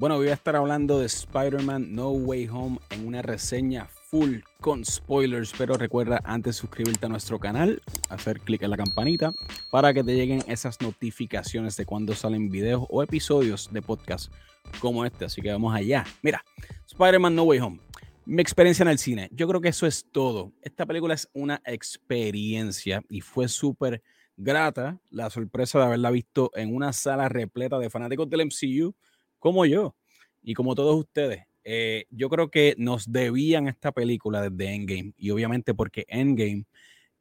Bueno, voy a estar hablando de Spider-Man No Way Home en una reseña full con spoilers, pero recuerda antes suscribirte a nuestro canal, hacer clic en la campanita para que te lleguen esas notificaciones de cuando salen videos o episodios de podcast como este. Así que vamos allá. Mira, Spider-Man No Way Home. Mi experiencia en el cine. Yo creo que eso es todo. Esta película es una experiencia y fue súper grata la sorpresa de haberla visto en una sala repleta de fanáticos del MCU como yo y como todos ustedes. Eh, yo creo que nos debían esta película desde Endgame y obviamente porque Endgame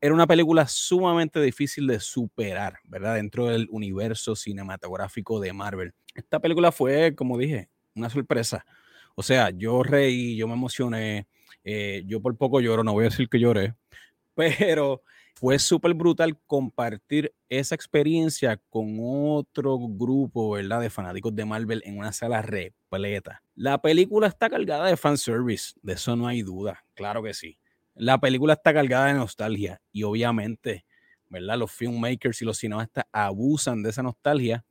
era una película sumamente difícil de superar, ¿verdad? Dentro del universo cinematográfico de Marvel. Esta película fue, como dije, una sorpresa. O sea, yo reí, yo me emocioné, eh, yo por poco lloro, no voy a decir que lloré, pero fue súper brutal compartir esa experiencia con otro grupo, ¿verdad? De fanáticos de Marvel en una sala repleta. La película está cargada de fanservice, de eso no hay duda, claro que sí. La película está cargada de nostalgia y obviamente, ¿verdad? Los filmmakers y los cineastas abusan de esa nostalgia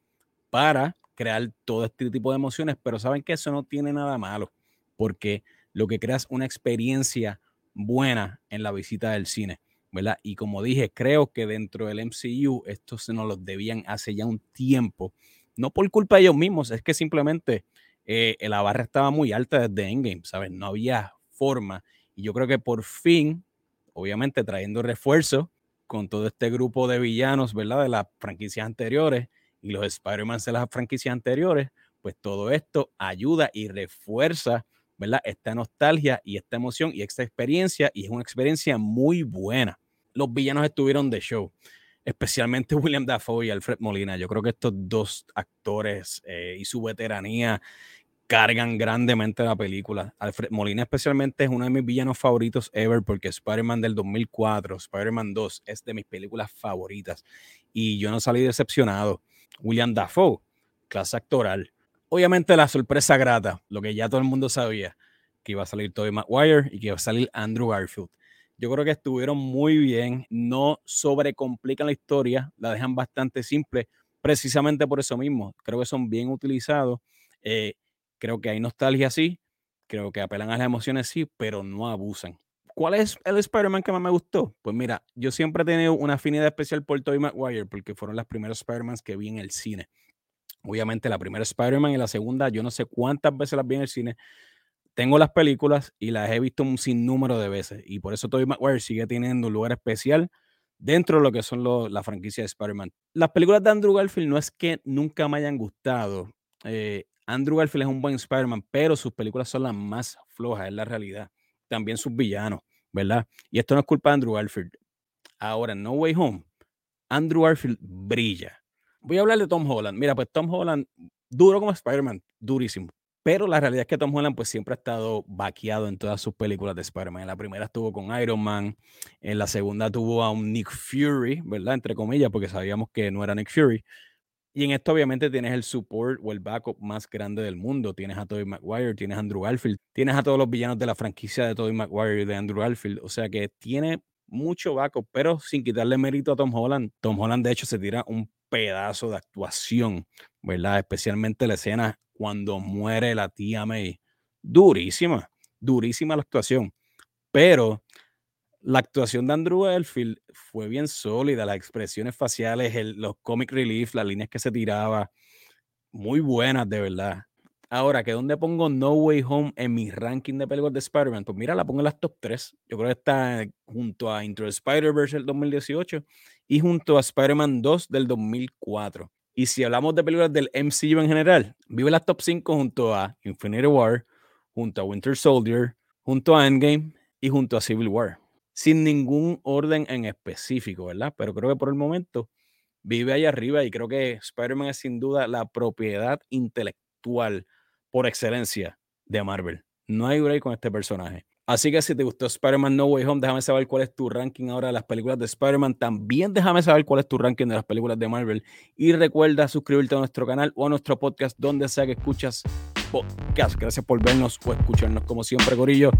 para crear todo este tipo de emociones, pero saben que eso no tiene nada malo, porque lo que crea es una experiencia buena en la visita del cine. ¿Verdad? Y como dije, creo que dentro del MCU esto se nos lo debían hace ya un tiempo. No por culpa de ellos mismos, es que simplemente eh, la barra estaba muy alta desde Endgame, ¿sabes? No había forma. Y yo creo que por fin, obviamente trayendo refuerzo con todo este grupo de villanos, ¿verdad? De las franquicias anteriores y los Spider-Man de las franquicias anteriores, pues todo esto ayuda y refuerza ¿verdad? Esta nostalgia y esta emoción y esta experiencia, y es una experiencia muy buena. Los villanos estuvieron de show, especialmente William Dafoe y Alfred Molina. Yo creo que estos dos actores eh, y su veteranía cargan grandemente la película. Alfred Molina especialmente es uno de mis villanos favoritos ever porque Spider-Man del 2004, Spider-Man 2 es de mis películas favoritas y yo no salí decepcionado. William Dafoe, clase actoral, obviamente la sorpresa grata, lo que ya todo el mundo sabía, que iba a salir Tobey Maguire y que iba a salir Andrew Garfield. Yo creo que estuvieron muy bien, no sobrecomplican la historia, la dejan bastante simple, precisamente por eso mismo. Creo que son bien utilizados. Eh, creo que hay nostalgia sí, creo que apelan a las emociones sí, pero no abusan. ¿Cuál es el Spider-Man que más me gustó? Pues mira, yo siempre he tenido una afinidad especial por Tobey Maguire porque fueron las primeras Spider-Man que vi en el cine. Obviamente la primera Spider-Man y la segunda, yo no sé cuántas veces las vi en el cine. Tengo las películas y las he visto un sinnúmero de veces. Y por eso Tobey Maguire sigue teniendo un lugar especial dentro de lo que son la franquicia de Spider-Man. Las películas de Andrew Garfield no es que nunca me hayan gustado. Eh, Andrew Garfield es un buen Spider-Man, pero sus películas son las más flojas, es la realidad. También sus villanos, ¿verdad? Y esto no es culpa de Andrew Garfield. Ahora, No Way Home, Andrew Garfield brilla. Voy a hablar de Tom Holland. Mira, pues Tom Holland, duro como Spider-Man, durísimo. Pero la realidad es que Tom Holland pues siempre ha estado vaqueado en todas sus películas de Spider-Man. En la primera estuvo con Iron Man, en la segunda tuvo a un Nick Fury, ¿verdad? Entre comillas, porque sabíamos que no era Nick Fury. Y en esto obviamente tienes el support o el backup más grande del mundo. Tienes a Tobey Maguire, tienes a Andrew Garfield, tienes a todos los villanos de la franquicia de Tobey Maguire y de Andrew Garfield. O sea que tiene mucho backup, pero sin quitarle mérito a Tom Holland. Tom Holland de hecho se tira un pedazo de actuación, ¿verdad? Especialmente la escena cuando muere la tía May. Durísima, durísima la actuación. Pero la actuación de Andrew Garfield fue bien sólida, las expresiones faciales, los comic relief, las líneas que se tiraba, muy buenas de verdad. Ahora, ¿que dónde pongo No Way Home en mi ranking de películas de Spider-Man? Pues mira, la pongo en las top 3. Yo creo que está junto a Intro Spider-Verse del 2018 y junto a Spider-Man 2 del 2004. Y si hablamos de películas del MCU en general, vive las top 5 junto a Infinity War, junto a Winter Soldier, junto a Endgame y junto a Civil War. Sin ningún orden en específico, ¿verdad? Pero creo que por el momento vive ahí arriba y creo que Spider-Man es sin duda la propiedad intelectual por excelencia de Marvel. No hay break con este personaje. Así que si te gustó Spider-Man No Way Home, déjame saber cuál es tu ranking ahora de las películas de Spider-Man. También déjame saber cuál es tu ranking de las películas de Marvel. Y recuerda suscribirte a nuestro canal o a nuestro podcast, donde sea que escuchas podcast. Gracias por vernos o escucharnos como siempre, Corillo.